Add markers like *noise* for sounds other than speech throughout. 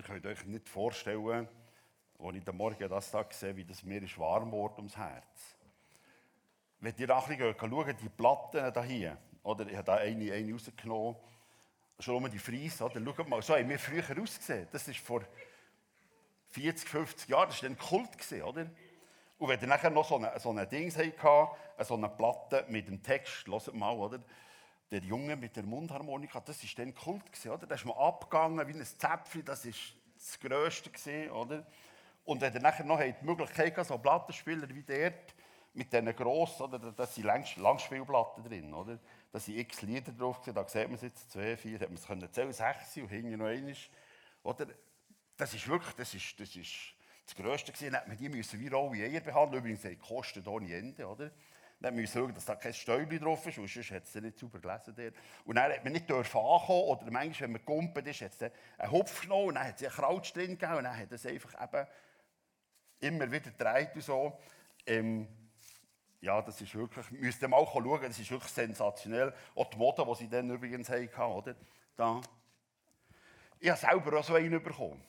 Ihr könnt euch nicht vorstellen, als ich am Morgen das da sehe, wie das mir warm wurde ums Herz. Wenn ihr ein bisschen schaut, die Platten hier, oder ich habe da eine, eine rausgenommen, schon um die Fries, oder? Schaut mal, so haben wir früher ausgesehen. Das ist vor 40, 50 Jahren, das war dann Kult, oder? Und wenn ihr nachher noch so ein so eine Ding hatte, so eine Platte mit dem Text, hört mal, oder? Der Junge mit der Mundharmonika, das war dann Kult, gewesen, oder? Da ist man abgegangen wie ein Zäpfchen, das war das Größte, gewesen, oder? Und wenn ihr nachher noch die Möglichkeit habt, so Plattenspieler wie dort, mit diesen grossen, oder? Da sind Langspielplatten drin, oder? Da sind x Lieder drauf, da sieht man es jetzt, zwei, vier, hat man es können zählen, sechs und hinten noch eines, oder? Das ist wirklich, das ist, das ist das Größte gewesen. Dann die müssen wie rohe Eier behandeln, übrigens, die kosten ohne Ende, oder? Dann müssen wir schauen, dass da kein Stäubchen drauf ist, sonst hat es nicht sauber gelesen. Dort. Und dann hat man nicht ankommen, oder manchmal, wenn man gegumpelt ist, hat es einen Hopf genommen, und dann hat es einen Krautsch drin gegeben, und dann hat es einfach eben immer wieder gedreht und so. Ähm, ja, das ist wirklich, müsst ihr mal schauen, das ist wirklich sensationell. Auch die Mode, die sie dann übrigens hatten, oder? Da. Ich habe selber auch so einen bekommen.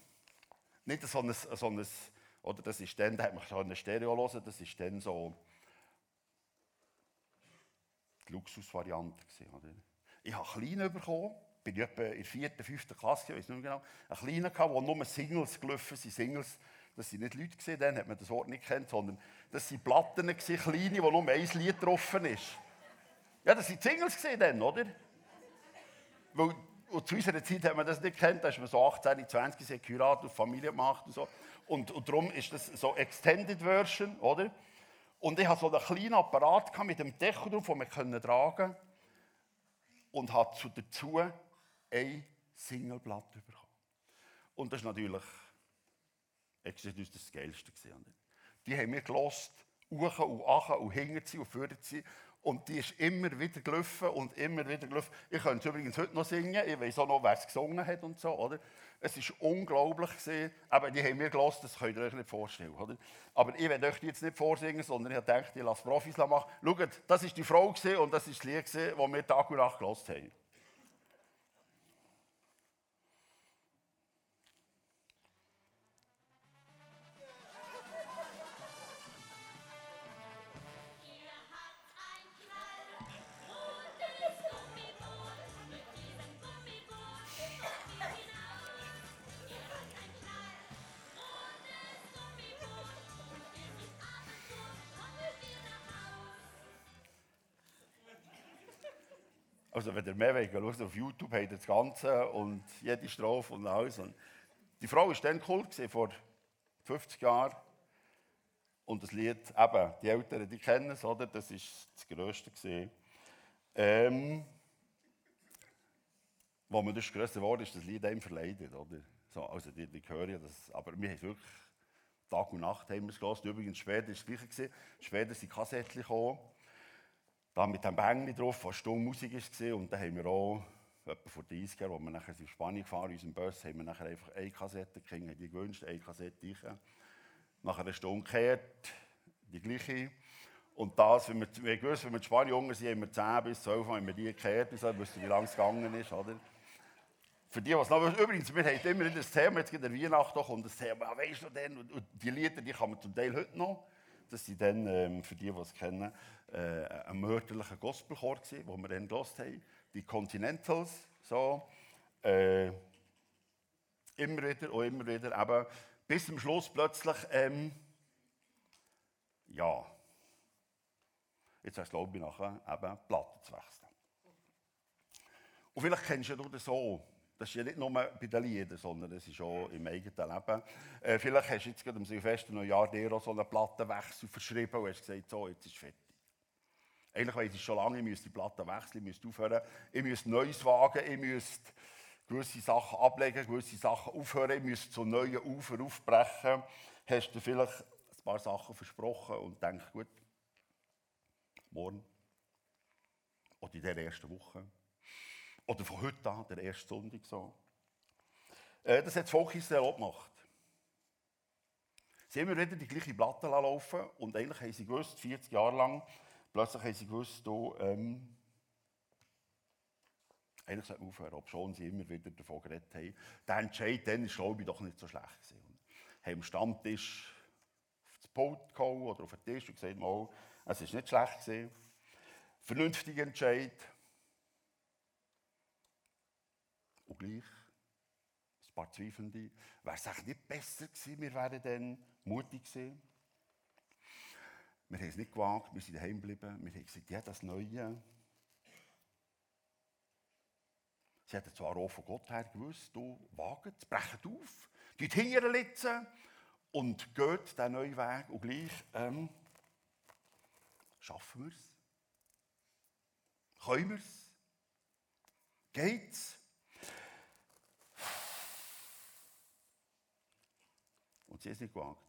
Nicht so ein, so ein oder das ist dann, da hat man schon eine Stereo hören, das ist dann so die Luxusvariante gewesen? Ich habe einen kleinen bekommen, bin ich etwa in der vierten, fünften Klasse, ich weiß nicht mehr genau, einen kleinen gehabt, wo nur Singles gelaufen sind, Singles das waren nicht Leute, gewesen, dann hat man das Wort nicht kennt, sondern das waren Platten, gewesen, kleine, wo nur ein Lied drauf ist. Ja, das waren Singles gewesen dann, oder? Weil, zu unserer Zeit hat man das nicht kennt, da ist man so 18, 20, sie geheiratet und Familie gemacht und so. Und, und darum ist das so Extended Version, oder? Und ich hatte so einen kleinen Apparat mit einem Deckel drauf, den wir tragen können. Und hatte dazu ein Singleblatt bekommen. Und das ist natürlich Exodus das Geilste. Die haben wir gelost, uchen und achen und sie und führen sie. Und die ist immer wieder gelaufen und immer wieder gelaufen. Ich könnte es übrigens heute noch singen. Ich weiß auch noch, wer es gesungen hat und so, oder? Es war unglaublich. Aber die haben wir gelost, das könnt ihr euch nicht vorstellen, oder? Aber ich werde euch jetzt nicht vorsingen, sondern ich habe ich lasse Profis machen. Schaut, das war die Frau und das ist das Lied, das wir Tag und Nacht gelost haben. Also wenn ihr mehr wollt, schaut auf YouTube, habt ihr das Ganze und jede Strophe und alles. Und die Frau war dann cool, vor 50 Jahren. Und das Lied, eben, die Eltern, die kennen es, oder? Das war das Größte. Ähm, wo man das größer wurde, ist das Lied einem verleidet, oder? So, also die, die hören ja das, aber wir haben wirklich Tag und Nacht haben wir es gelassen. Übrigens, später war es das. Später sind Kassettchen gekommen da mit dem Bängli drauf, was stumm Musik war. Und dann haben wir auch, etwa vor 30 Jahren, als wir nachher in Spanien gefahren in unserem Bus, haben wir nachher einfach eine Kassette gekriegt, die gewünscht, eine Kassette ich. Nach einer Stunde gekehrt, die gleiche. Und das, wenn wir, wir gewusst, wenn wir in Spanien jung sind, haben wir 10 bis 12 Mal haben wir die gekehrt, so, wussten wie lange es gegangen ist, oder? Für die, was noch übrigens, wir haben immer das Thema, jetzt geht der Weihnachten kommt das Thema, weißt du denn, und die Lieder, die kann man zum Teil heute noch. Das sind dann, ähm, für die, die es kennen, äh, ein mörderlicher Gospelchor, den wir dann gelost haben. Die Continentals, so. Äh, immer wieder und immer wieder, eben, bis zum Schluss plötzlich, ähm, ja, jetzt hast du glaube ich nachher, eben Platten zu wechseln. Und vielleicht kennst du das so, das ist ja nicht nur bei den Liedern, sondern das ist auch im eigenen Leben. Äh, vielleicht hast du jetzt gerade am Silvester Neujahr dir auch so einen Plattenwechsel verschrieben und hast gesagt, so, jetzt ist es fertig. Eigentlich weiß ich schon lange, ich müsste die Platte wechseln, ich müsste aufhören, ich müsste Neues wagen, ich müsste gewisse Sachen ablegen, gewisse Sachen aufhören, ich müsste zu neuen Ufer aufbrechen. Hast du vielleicht ein paar Sachen versprochen und denkst, gut, morgen oder in der ersten Woche oder von heute an, der erste Sonntag so. Äh, das hat das Volk Israel auch gemacht. Sie haben immer wieder die gleiche Platte laufen und eigentlich haben sie gewusst, 40 Jahre lang, plötzlich haben sie gewusst, du, ähm, eigentlich sollte man aufhören, ob schon sie immer wieder davon geredet haben. Der Entscheid dann ist, glaube ich, doch nicht so schlecht gewesen. Haben am Stammtisch auf das Pult gehauen oder auf den Tisch und gesagt, mal, es ist nicht schlecht. Vernünftiger Entscheid. Und gleich ein paar Zweifelnde. Wäre es eigentlich nicht besser gewesen, wir wären dann mutig gewesen. Wir haben es nicht gewagt, wir sind daheim geblieben. Wir haben gesagt, ja, das Neue. Sie hatten zwar auch von Gott her gewusst, du wagt, brecht auf, geht hinterlitzen und geht diesen neuen Weg und gleich ähm, schaffen wir es. Können wir es? Geht's? Und sie haben es nicht gewagt.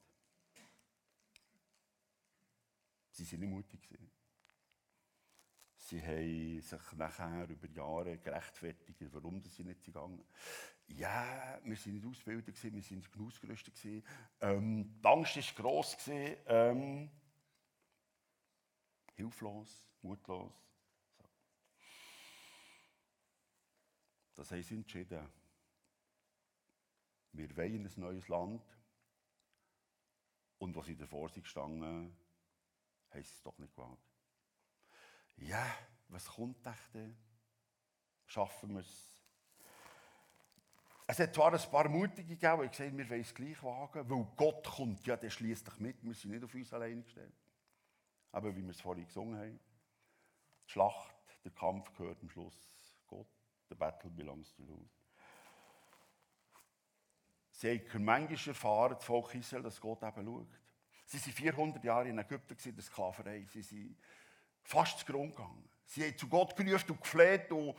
Sie waren nicht mutig. Sie haben sich nachher über Jahre gerechtfertigt, warum sie nicht gegangen Ja, wir waren nicht ausgebildet, wir waren nicht ausgerüstet. Ähm, die Angst war gross. Ähm, hilflos, mutlos. So. Das haben sie entschieden. Wir wollen ein neues Land. Und was sie davor sind gestanden, haben sie es doch nicht gewagt. Ja, was kommt denn? Schaffen wir es? Es hat zwar ein paar Mutige gegeben, die gesagt wir wollen es gleich wagen, weil Gott kommt ja, der schließt dich mit, wir sind nicht auf uns alleine gestellt. Aber wie wir es vorhin gesungen haben, die Schlacht, der Kampf gehört am Schluss Gott, the battle belongs to Lord. Sie haben manchmal erfahren, das Volk Israel, dass Gott eben schaut. Sie waren 400 Jahre in Ägypten in der Sklaverei. Sie sind fast zu Grund gegangen. Sie haben zu Gott gerufen und gefleht und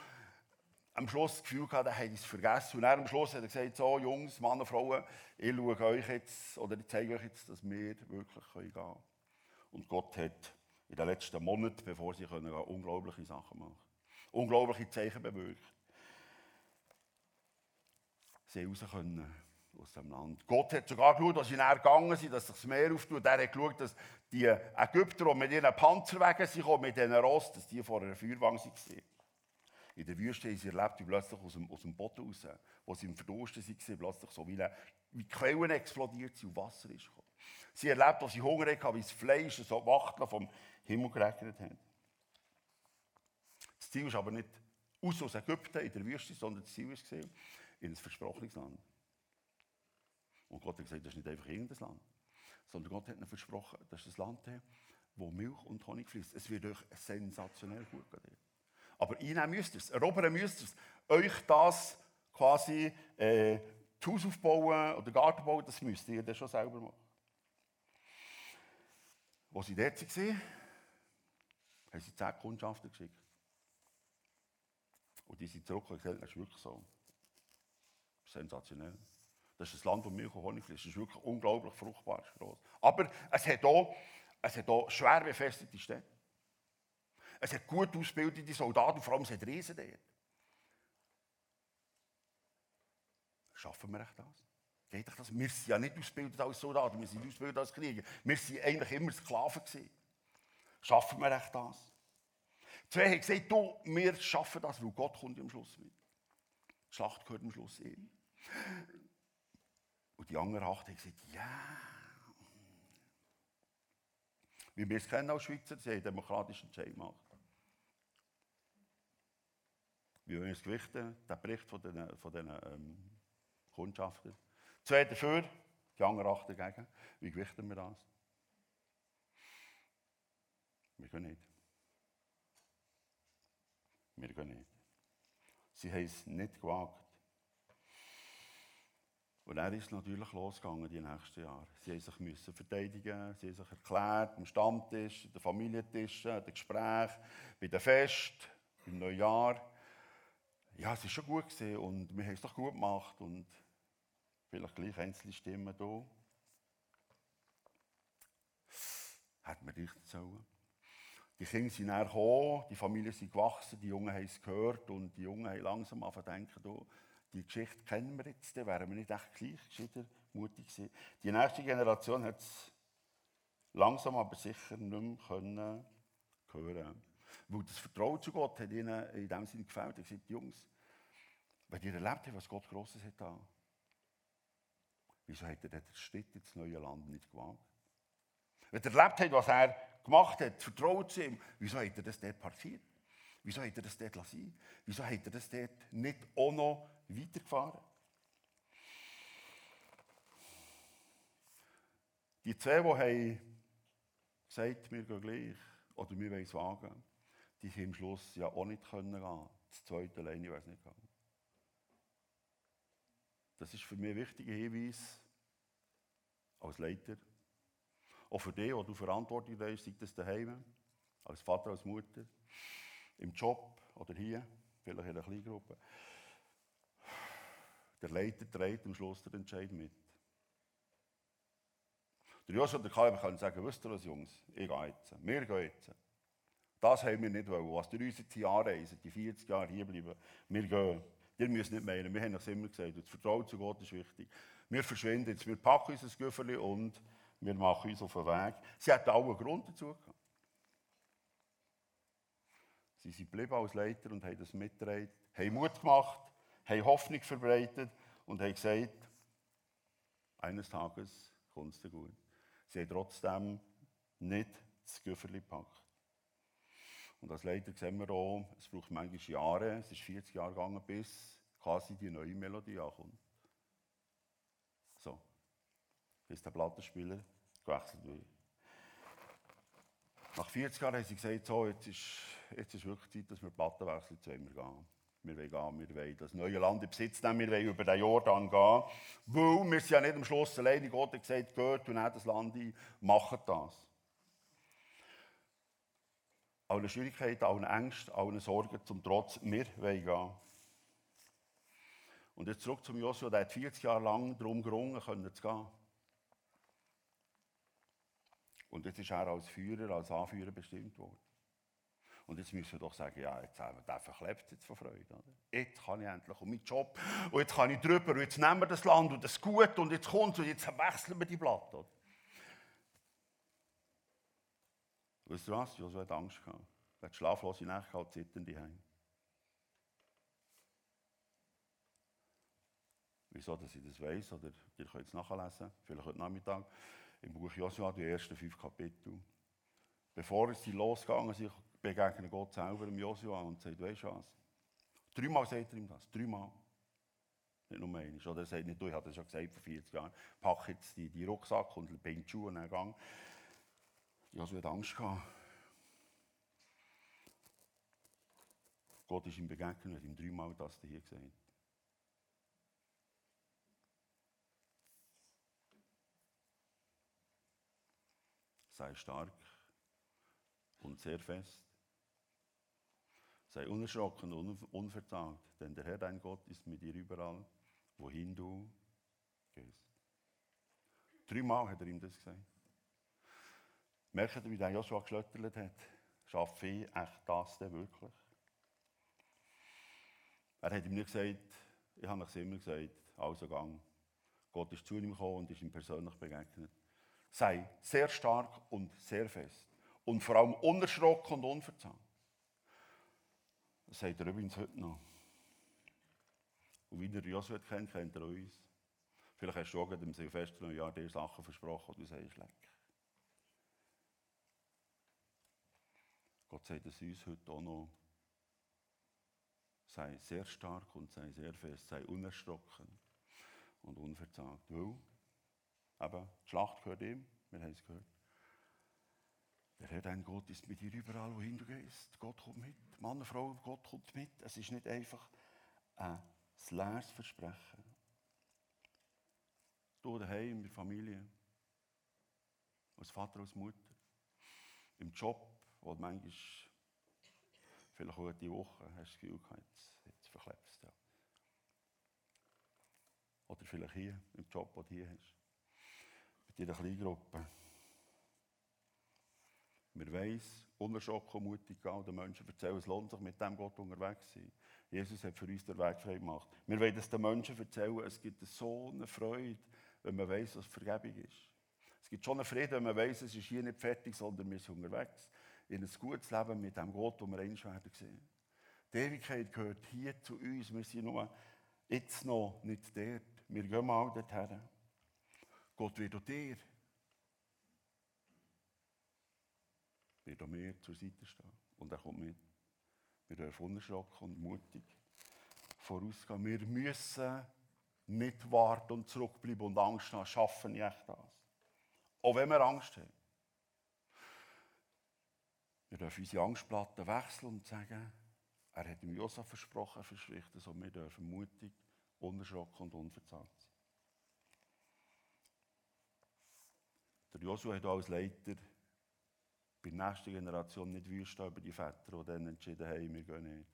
am Schluss das Gefühl gehabt, er hat es vergessen. Und am Schluss hat er gesagt, so Jungs, Männer Frauen, ich schaue euch jetzt, oder ich zeige euch jetzt, dass wir wirklich gehen können. Und Gott hat in den letzten Monaten, bevor sie können, unglaubliche Sachen machen Unglaubliche Zeichen bewirkt. Sie raus können aus dem Land. Gott hat sogar geschaut, als sie näher gegangen sind, dass sich das Meer auftut. Er hat geschaut, dass die Ägypter, die mit ihren Panzerwegen sind, mit diesen Ross, dass die vor einer Feuerwang waren. In der Wüste haben sie erlebt, wie plötzlich aus dem, aus dem Boden raus, wo sie im Verdursten waren, plötzlich so wie, eine, wie Quellen explodiert sind und Wasser ist gekommen. Sie erlebt, als sie Hunger hatten, wie das Fleisch so Wachteln vom Himmel geregnet hat. Das Ziel ist aber nicht aus, aus Ägypten in der Wüste, sondern das Ziel war in ein versprochenes Land. Und Gott hat gesagt, das ist nicht einfach irgendein Land, sondern Gott hat ihnen versprochen, das ist ein Land, wo Milch und Honig fließt. Es wird euch sensationell gut gehen. Aber einnehmen müsst ihr es, erobern müsst ihr es. Euch das quasi äh, Haus aufbauen oder Garten bauen, das müsst ihr dann schon selber machen. Als sie dort waren, haben sie zehn Kundschaften geschickt. Und die sind zurück und gesagt, das ist wirklich so. Sensationell. Das ist ein Land, wo Milch und Honig fließt. Das ist wirklich unglaublich fruchtbar. Groß. Aber es hat, auch, es hat auch schwer befestigte Städte. Es hat gut ausgebildete Soldaten, vor allem es hat Riesen dort. Schaffen wir echt das? Geht das? Wir sind ja nicht ausgebildet als Soldaten, wir sind ausgebildet als Krieger. Wir waren eigentlich immer Sklaven. Gewesen. Schaffen wir echt das? Zwei haben gesagt, du, wir schaffen das, weil Gott kommt am Schluss mit. Die Schlacht gehört am Schluss ihm. Und die anderen acht haben gesagt, ja. Wie wir es kennen als Schweizer, sie haben demokratischen Entscheid gemacht. Wie wollen wir es gewichten? Der Bericht von den, von den ähm, Kundschaften. Zwei dafür, die anderen acht dagegen. Wie gewichten wir das? Wir können nicht. Wir können nicht. Sie haben es nicht gewagt. Und er ist natürlich losgegangen die nächsten Jahre. Sie haben sich müssen verteidigen, sie haben sich erklärt, am Stammtisch, den Familientischen, den Gesprächen, bei den Fest, im Neujahr. Ja, es war schon gut gewesen und wir haben es doch gut gemacht und vielleicht gleich einzelne Stimmen da. Hätte man richtig sollen. Die Kinder sind näher gekommen, die Familie sind gewachsen, die Jungen haben es gehört und die Jungen haben langsam angefangen zu denken, die Geschichte kennen wir jetzt, dann wären wir nicht echt gleich gescheiter, mutig gewesen. Die nächste Generation hat es langsam aber sicher nicht mehr können hören Weil das Vertrauen zu Gott hat ihnen in dem Sinne gefällt. Er gesagt, Jungs, Wenn ihr erlebt habt, was Gott Grosses hat wieso hat er den Schritt ins neue Land nicht gewagt? Wenn ihr erlebt habt, was er gemacht hat, vertraut zu ihm, wieso hat er das dort passiert? Wieso hat er das dort lassen? Wieso hat er das dort nicht auch noch weitergefahren? Die zwei, die haben gesagt, wir gehen gleich oder wir wollen es wagen, die haben am Schluss ja auch nicht können gehen. Das zweite alleine wäre es nicht gegangen. Das ist für mich ein wichtiger Hinweis als Leiter. Auch für dich, wo du Verantwortung hast, sei das daheim, als Vater, als Mutter, im Job oder hier, vielleicht in einer Kleingruppe. Der Leiter trägt am Schluss den Entscheid mit. Der Joshua und der Kaleb können sagen, wisst ihr was, Jungs, ich gehe jetzt, wir gehen jetzt. Das haben wir nicht wollen. Was durch uns jetzt hier anreisen, die 40 Jahre hier bleiben, wir gehen. Ihr müsst nicht meinen, wir haben es immer gesagt, das Vertrauen zu Gott ist wichtig. Wir verschwinden jetzt, wir packen unser Güfferli und wir machen uns auf den Weg. Sie hatten auch einen Grund dazu gehabt. Sie sind geblieben als Leiter und haben das mitgetragen, haben Mut gemacht, haben Hoffnung verbreitet und haben gesagt, eines Tages kommt es dir gut. Sie haben trotzdem nicht das Güfferli gepackt. Und als Leiter sehen wir auch, es braucht manchmal Jahre, es ist 40 Jahre gegangen, bis quasi die neue Melodie ankommt. So, bis der Plattenspieler gewechselt wird. Nach 40 Jahren haben sie gesagt, so, jetzt ist, jetzt ist wirklich Zeit, dass wir Platten wechseln, wollen wir gehen. Wir wollen gehen, wir wollen das neue Land in Besitz nehmen, wir wollen über den Jordan gehen. Weil wir sind ja nicht am Schluss alleine. Gott hat gesagt, geht und das Land ein, macht das. Allen Schwierigkeiten, allen Ängsten, allen Sorgen zum Trotz, wir wollen gehen. Und jetzt zurück zum Joshua, der hat 40 Jahre lang darum gerungen, können zu gehen. Und jetzt ist er als Führer, als Anführer bestimmt worden. Und jetzt müssen wir doch sagen, ja, jetzt haben wir einfach lebt jetzt von Freude. Oder? Jetzt kann ich endlich um meinen Job und jetzt kann ich drüber und jetzt nehmen wir das Land und das gut und jetzt kommt und jetzt wechseln wir die Blatt. Oder? Weißt du was? Joshua hat Angst gehabt. Er hat schlaflose Nächte gehabt, zitternde Heim. Wieso, dass ich das weiß, oder ihr könnt es nachlesen, vielleicht heute Nachmittag, im Buch Joshua, die ersten fünf Kapitel. Bevor es losgegangen ist, begegnet Gott selber dem Joshua und sagt, weißt du was? Dreimal sagt er ihm das, dreimal. Nicht nur einmal. Oder er sagt nicht, du, ich habe das schon gesagt vor 40 Jahren, pack jetzt die, die Rucksack und bin die Schuhe und dann gang. Joshua hat Angst gehabt. Gott ist ihm begegnet und hat ihm dreimal das hier gesagt. Sei stark und sehr fest. Sei unerschrocken und unverzagt, denn der Herr dein Gott ist mit dir überall, wohin du gehst. Dreimal hat er ihm das gesagt. Merkt ihr, wie der Joshua geschlöttert hat? Schaffe ich echt das denn wirklich? Er hat ihm nicht gesagt, ich habe es immer gesagt, also gang. Gott ist zu ihm gekommen und ist ihm persönlich begegnet. Sei sehr stark und sehr fest. Und vor allem unerschrocken und unverzagt. Das sagt er übrigens heute noch. Und wie ihr Joshua kennt, kennt er uns. Vielleicht hast du auch im Silvester Jahr dir Sachen versprochen, und du sagst, leck. Gott sagt es uns heute auch noch. Sei sehr stark und sei sehr fest, sei unerschrocken und unverzagt. Weil, eben, die Schlacht gehört ihm, wir haben es gehört. Der Herr, dein Gott, ist mit dir überall, wohin du gehst. Gott kommt mit. Mann, Frau, Gott kommt mit. Es ist nicht einfach ein leeres Versprechen. Du daheim, in der Familie, als Vater, als Mutter, im Job, wo du manchmal, vielleicht auch die Woche, hast du das Gefühl gehabt, jetzt, jetzt verklebst. Ja. Oder vielleicht hier, im Job, den du hier hast. Bei deiner Kleingruppe. Wir weiss, unerschrocken mutig gehen, den Menschen erzählen, es lohnt sich mit dem Gott unterwegs zu sein. Jesus hat für uns den Weg frei gemacht. Wir wollen es den Menschen erzählen, es gibt so eine Freude, wenn man weiss, was Vergebung ist. Es gibt schon eine Freude, wenn man weiss, es ist hier nicht fertig, sondern wir sind unterwegs. In ein gutes Leben mit dem Gott, wo wir eins werden sehen. Die Ewigkeit gehört hier zu uns. Wir sind nur jetzt noch nicht dort. Wir gehen mal dorthin. Gott wird auch dir, wird auch mir zur Seite stehen. Und er kommt mit. Wir dürfen unerschrocken und mutig vorausgehen. Wir müssen nicht warten und zurückbleiben und Angst haben. Schaffen nicht das. Auch wenn wir Angst haben. Wir dürfen unsere Angstplatten wechseln und sagen, er hat ihm Josef versprochen, er verspricht es, und wir dürfen mutig, unerschrocken und unverzagt sein. Der Joshua hat als Leiter bei der nächsten Generation nicht wüsten über die Väter, die dann entschieden haben, wir gehen nicht.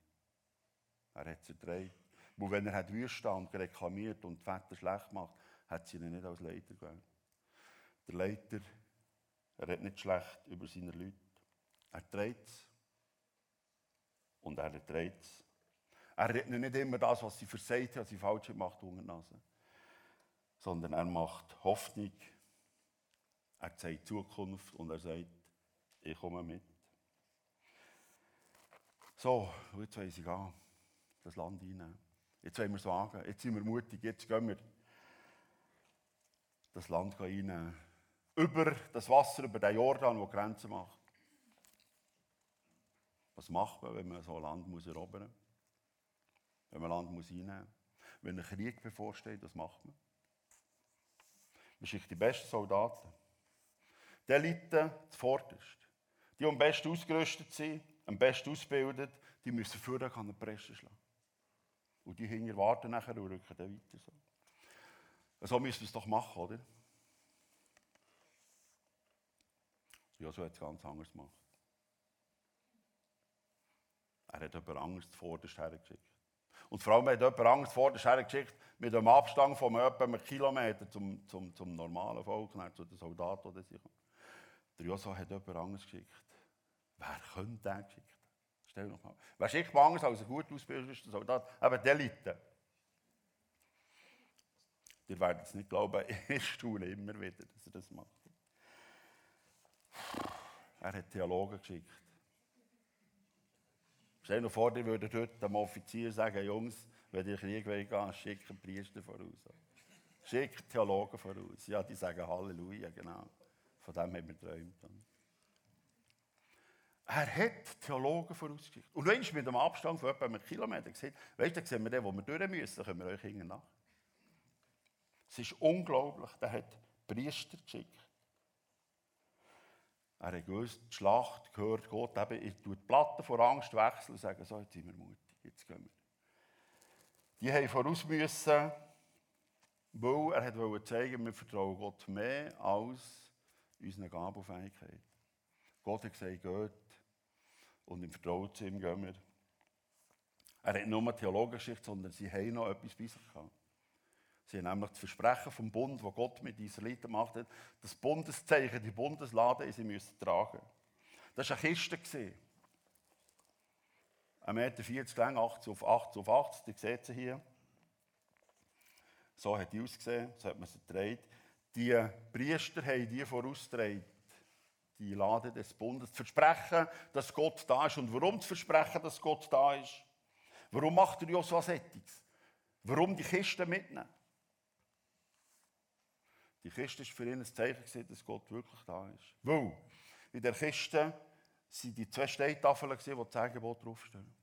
Er hat sie erträgt. Wo wenn er hat und reklamiert und die Väter schlecht macht, hat sie ihn nicht als Leiter gewählt. Der Leiter, er redet nicht schlecht über seine Leute. Er trägt es. Und er erträgt es. Er redet nicht immer das, was sie versagt hat, was sie falsch gemacht Nase. Sondern er macht Hoffnung. Er zeigt Zukunft und er sagt, ich komme mit. So, jetzt weiss ich gehen, das Land einnehmen. Jetzt wollen wir sagen, jetzt sind wir mutig, jetzt gehen wir das Land einnehmen. Über das Wasser, über den Jordan, der Grenzen macht. Was macht man, wenn man so ein Land muss erobern muss? Wenn man Land muss einnehmen muss? Wenn ein Krieg bevorsteht, was macht man? Man schickt die besten Soldaten. Die Elite zuvorderst. Die, die am besten ausgerüstet sind, am besten ausgebildet, die müssen vorher an den Presse schlagen. Und die hinter warten nachher und rücken dann weiter. So, so müssen wir es doch machen, oder? Ja, so hat es ganz anders gemacht. Er hat jemand Angst vorderst hergeschickt. Und vor allem hat jemand Angst vorderst hergeschickt mit einem Abstand von etwa einem Kilometer zum, zum, zum normalen Volk, zu den Soldaten. Oder sich. Der Joshua hat jemand Angst geschickt. Wer könnte den geschickt Stell dir noch mal. Wer schickt man anders als ein gut ausgebildeter Soldat? Eben die Elite. Ihr werdet es nicht glauben, *laughs* ich staune immer wieder, dass er das macht. Er hat Theologen geschickt. Stell dir vor, die würden dort dem Offizier sagen, Jungs, wenn ihr Krieg gehen schickt einen Priester voraus. Schickt Theologen voraus. Ja, die sagen Halleluja, genau. Von dem haben wir geträumt. Er hat Theologen vorausgeschickt. Und wenn mit einem Abstand von etwa einem Kilometer gesehen weißt du, sehen wir den, wo wir durch müssen, dann können wir euch hinten nach. Es ist unglaublich, der hat Priester geschickt. Er hat gewusst, die Schlacht gehört Gott. Eben, ich tue die Platten vor Angst wechseln und sage, so, jetzt sind wir mutig, jetzt gehen wir. Die haben voraus müssen, weil er wollte zeigen, wir vertrauen Gott mehr als unsere Gabelfähigkeit. Gott hat gesagt, geht und im Vertrauen zu ihm gehen wir. Er hat nicht nur Theologengeschichte, sondern sie haben noch etwas bei sich gehabt. Sie haben nämlich das Versprechen vom Bund, das Gott mit Israeliten gemacht hat, das Bundeszeichen, die Bundeslade, sie müssen tragen. Das war eine Kiste. 1,40 Meter lang, 80 auf 80 auf 80, die seht ihr hier. So hat die ausgesehen, so hat man sie gedreht. Die Priester haben die vorausgedreht, die Lade des Bundes. Das Versprechen, dass Gott da ist. Und warum das Versprechen, dass Gott da ist? Warum macht er so etwas? Warum die Kiste mitnehmen? Die Kiste war für ihn ein Zeichen, dass Gott wirklich da ist. Weil in der Kiste waren die zwei Steintafeln, die das Angebot draufstehen.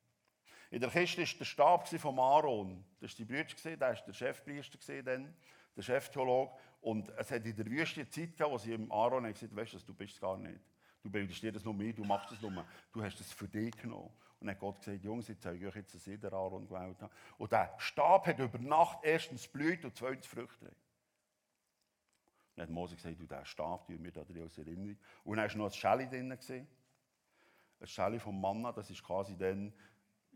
In der Kiste war der Stab von Aaron. Das war die Brüder, der war der Chefpriester, der Cheftheologe. Und es hat in der Wüste Zeit gegeben, wo sie ihm Aaron haben weißt du, du bist es gar nicht. Du bildest dir das nur mehr, du machst es nur. Du hast es für dich genommen. Und dann hat Gott gesagt, Jungs, ich zeige euch jetzt, dass ich den Aaron gewählt habe. Und der Stab hat über Nacht erstens Blüte und zweitens Früchte. Dann hat Mose gesagt, du, diesen Stab tun wir da drin als Erinnerung. Und dann war noch ein Schelle drin. Ein Schelle vom Manna, das ist quasi dann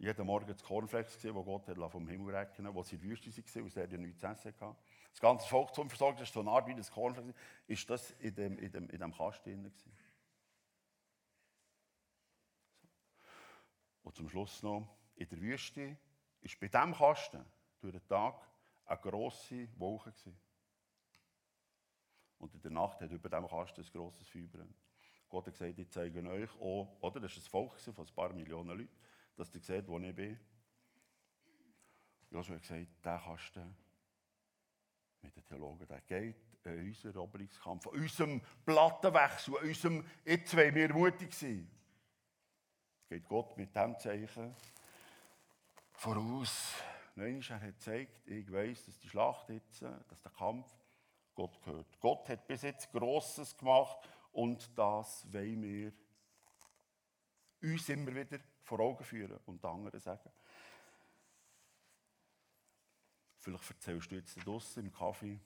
jeden Morgen das Kornflex, das Gott vom Himmel regnen wo sie in der Wüste waren, weil sie ja nichts zu essen hatten. Das ganze Volk zum Versorgen, das ist so eine Art wie das Kornflex, ist das in dem, in dem, in dem Kasten drin. Und zum Schluss noch, in der Wüste ist bei diesem Kasten durch den Tag eine grosse Wolke. Gewesen. Und in der Nacht hat über dem Kasten ein grosses brennt. Gott hat gesagt, ich zeige euch auch, oder? Das war ein Volk von ein paar Millionen Leuten, dass ihr seht, wo ich bin. Joshua hat gesagt, der Kasten mit den Theologen, der geht in unseren Eroberungskampf, an unserem Plattenwechsel, an unserem, jetzt wollen wir mutig sein. Geht Gott mit dem Zeichen voraus. Nein, er hat gezeigt, ich weiß, dass die Schlacht jetzt, dass der Kampf Gott gehört. Gott hat bis jetzt Grosses gemacht und das wollen wir uns immer wieder vor Augen führen und anderen sagen. Vielleicht erzählst du jetzt draußen im Kaffee,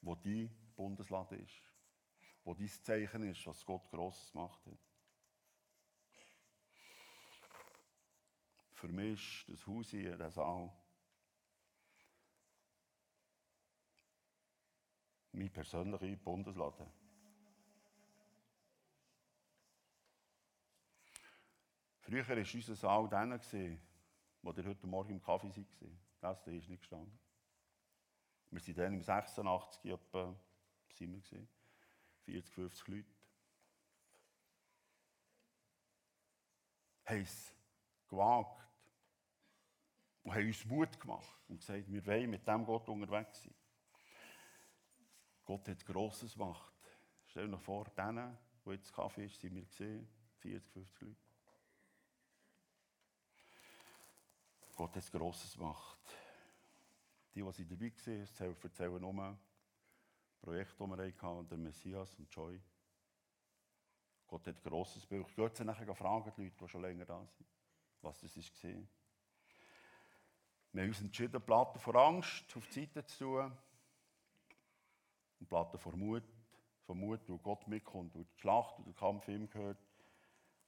wo dein Bundesland ist, wo dein Zeichen ist, was Gott Grosses gemacht hat. Für mich ist das Haus hier, der Saal, mein persönlicher Bundesladen. Früher war unser Saal dann, wo ihr heute Morgen im Kaffee seid. Das der ist nicht gestanden. Wir waren dann im 86 etwa, sind wir gewesen, 40, 50 Leute. Haben es gewagt und haben uns Mut gemacht und gesagt, wir wollen mit dem Gott unterwegs sein. Gott hat Grosses gemacht. Stell dir vor, denen, wo jetzt Kaffee ist, sind wir gesehen, 40, 50 Leute. Gott hat Grosses gemacht. Die, die dabei waren, erzählen nur Projekte, die wir hatten, der Messias und Joy. Gott hat Grosses Bild. Ich gehe nachher fragen, die Leute, die schon länger da sind, was das war. Wir haben uns entschieden, Platten vor Angst auf die Seite zu tun und Platten vor Mut, vor Mut, wo Gott mitkommt, wo die Schlacht und der Kampf ihm gehört,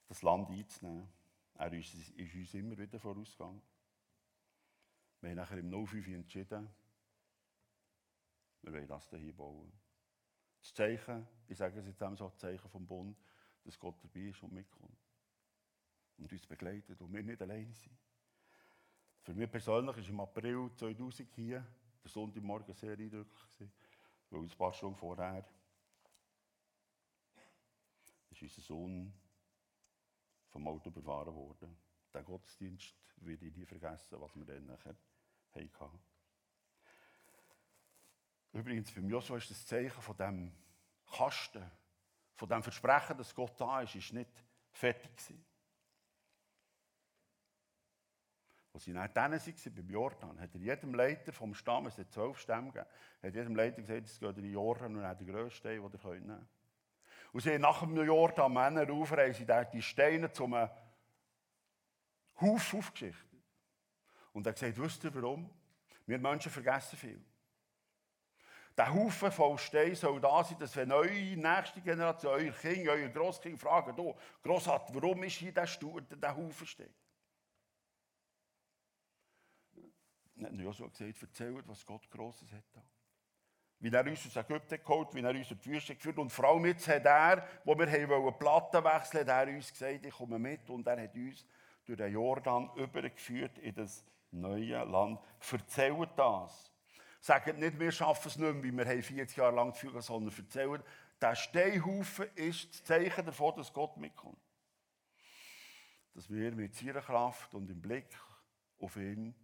das Land einzunehmen. Er ist, ist uns immer wieder vorausgegangen. Wir haben nachher im 05 entschieden, wir wollen das hier bauen. Das Zeichen, ich sage es jetzt so, das Zeichen vom Bund, dass Gott dabei ist und mitkommt. Und uns begleitet und wir nicht alleine sind. Für mich persönlich war im April 2000 hier der Sonntagmorgen sehr eindrücklich, weil ein paar Stunden vorher ist unser Sohn vom Auto überfahren worden. Den Gottesdienst werde ich nie vergessen, was wir dann nachher hatten. Übrigens, beim Joshua ist das Zeichen von dem Kasten, von dem Versprechen, dass Gott da ist, ist nicht fertig gewesen. Als sie dann waren, beim Jordan, hat er jedem Leiter vom Stamm, es hat zwölf Stämme gegeben, hat jedem Leiter gesagt, es geht in den Jordan und er hat den grössten Stein, den ihr nehmen könnt. Und sie haben nach dem Jordan Männer sie die Steine zum Haufen aufgeschichtet. Und er hat gesagt, wisst ihr warum? Wir Menschen vergessen viel. Der Haufen voll Steine soll da sein, dass wenn eure nächste Generation, euer Kind, euer Grosskind fragen, du, Grossvater, warum ist hier der, Stuhl, der Haufen Steine? Dann hat Joshua gesagt, erzählt, was Gott Grosses hat da. Wie er uns aus Ägypten geholt, wie er uns in die Wüste geführt und vor allem jetzt hat er, wo wir haben Platten wechseln, hat er uns gesagt, ich komme mit und er hat uns durch den Jordan übergeführt in das neue Land. Erzählt das. Sagt nicht, wir schaffen es nicht mehr, wie wir 40 Jahre lang geführt haben, sondern erzählt, der Steinhaufen ist das Zeichen davon, dass Gott mitkommt. Dass wir mit seiner Kraft und im Blick auf ihn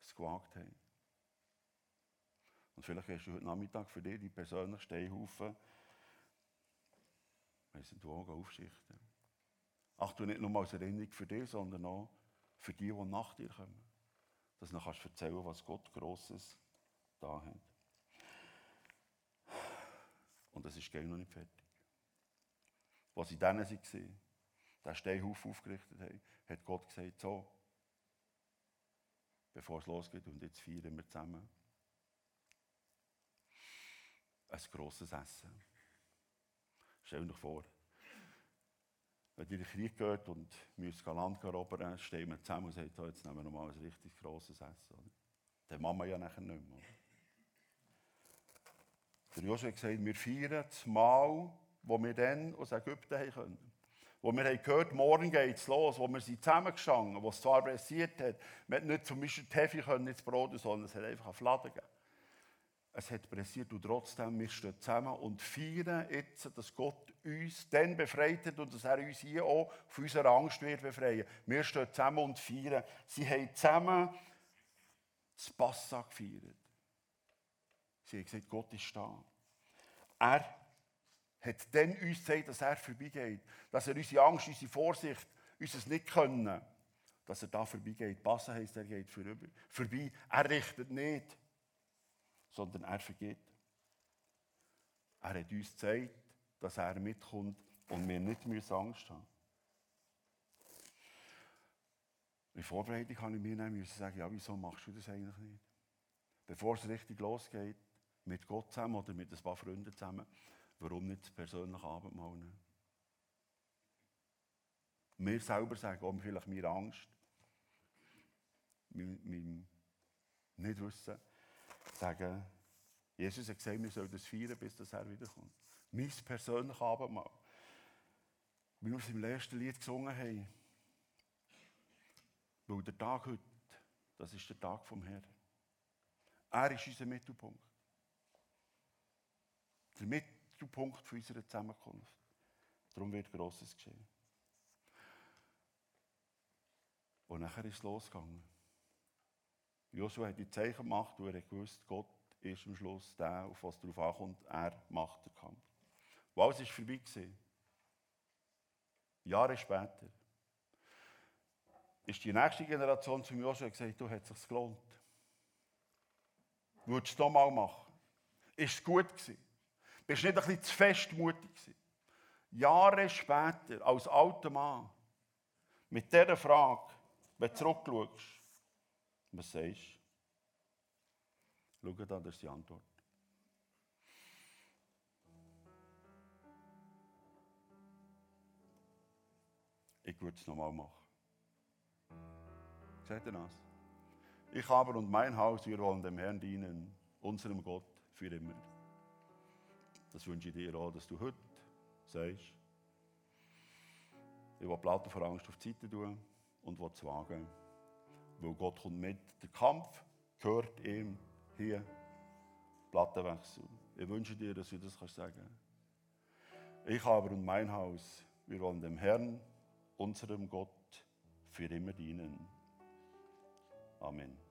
es gewagt haben. Und vielleicht hast du heute Nachmittag für dich die persönlichen Steinhaufen, weißt du, auch aufschichten. Ach, du nicht nur als Erinnerung für dich, sondern auch für die, die nach dir kommen. Dass du kannst erzählen was Gott Grosses da hat. Und das ist gleich noch nicht fertig. Was in denen waren, der Steinhaufen aufgerichtet haben, hat Gott gesagt, so, bevor es losgeht, und jetzt feiern wir zusammen ein grosses Essen. Stell dir vor, wenn ihr in den Krieg geht und müsst Land erobern, stehen wir zusammen und sagen, so, jetzt nehmen wir nochmal ein richtig grosses Essen. Oder? Das machen wir ja nachher nicht mehr. Der Joshua hat gesagt, wir feiern das Mal, wo wir dann aus Ägypten haben können. Wo wir haben gehört, morgen geht es los, wo wir sind zusammengestanden, wo es zwar pressiert hat, wir nicht zum Beispiel die Hefe ins Brot, sondern es hat einfach eine Fladen gegeben. Es hat pressiert und trotzdem, wir stehen zusammen und feiern jetzt, dass Gott uns dann befreit hat und dass er uns hier auch von unserer Angst wird befreien. Wir stehen zusammen und feiern. Sie haben zusammen das Passa gefeiert. Sie haben gesagt, Gott ist da. Er hat dann uns gesagt, dass er vorbeigeht, dass er unsere Angst, unsere Vorsicht, unser nicht können, dass er da vorbeigeht. Passen heisst, er geht vorbei. Er richtet nicht sondern er vergibt. Er hat uns gezeigt, dass er mitkommt und wir nicht Angst haben In Vorbereitung habe ich mir dann sagen, ja, wieso machst du das eigentlich nicht? Bevor es richtig losgeht, mit Gott zusammen oder mit ein paar Freunden zusammen, warum nicht das persönliche Abendmahl nehmen? Wir selber sagen, auch vielleicht mir Angst, mein Nichtwissen, sagen, Jesus hat gesagt, wir sollen das feiern, bis das er wiederkommt. Mein persönliches Abendmahl. Wie wir es im letzten Lied gesungen haben. Weil der Tag heute, das ist der Tag vom Herrn. Er ist unser Mittelpunkt. Der Mittelpunkt für unsere Zusammenkunft. Darum wird Grosses geschehen. Und nachher ist es losgegangen. Joshua hat die Zeichen gemacht und er hat gewusst, Gott ist am Schluss der, auf was darauf ankommt, er macht den Kampf. Und alles war vorbei. Gewesen. Jahre später ist die nächste Generation zu schon gesagt, du hättest es gelohnt. Würdest du es nochmal machen? Ist es gut gewesen? Bist du nicht ein bisschen zu fest mutig gewesen? Jahre später, als alter Mann, mit dieser Frage, wenn du zurückschaust, was sagst du? Schau da, das ist die Antwort. Ich würde es nochmal machen. Seht ihr das? Ich aber und mein Haus, wir wollen dem Herrn dienen, unserem Gott für immer. Das wünsche ich dir auch, dass du heute sagst, ich will Platten vor Angst auf die Seite tun und will es wagen. Weil Gott kommt mit. Der Kampf gehört ihm hier, Plattenwechsel. Ich wünsche dir, dass du das kannst sagen Ich aber und mein Haus, wir wollen dem Herrn, unserem Gott, für immer dienen. Amen.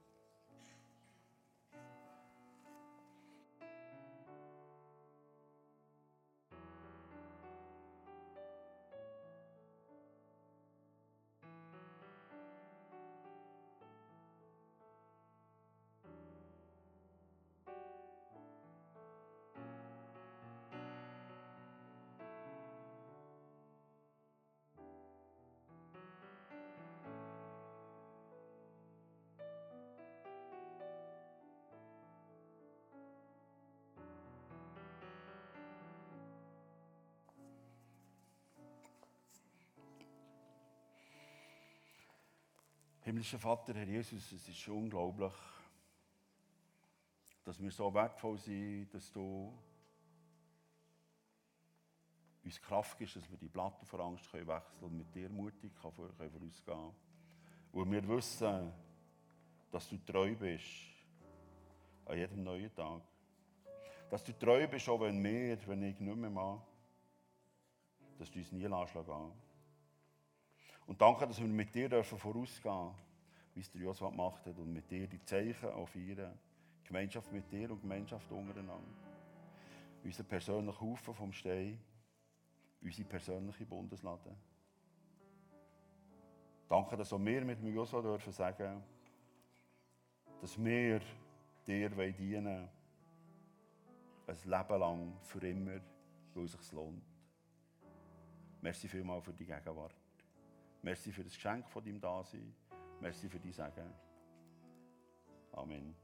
Himmlischer Vater, Herr Jesus, es ist unglaublich, dass wir so wertvoll sind, dass du uns Kraft gibst, dass wir die Platten vor Angst können wechseln und mit dir mutig können vorausgehen Und wir wissen, dass du treu bist an jedem neuen Tag. Dass du treu bist, auch wenn wir, wenn ich nicht mehr mache, dass du uns nie anschlagen und danke, dass wir mit dir dürfen vorausgehen wie es der Joshua gemacht hat, und mit dir die Zeichen auch feiern. Gemeinschaft mit dir und Gemeinschaft untereinander. Unser persönlicher Haufen vom Stein, unsere persönliche Bundeslade. Danke, dass auch wir mit dem Joshua dürfen sagen, dass wir dir dienen ein Leben lang, für immer, weil es sich lohnt. Merci vielmals für die Gegenwart. Merci für das Geschenk von deinem Dasein. Merci für die Sagen. Amen.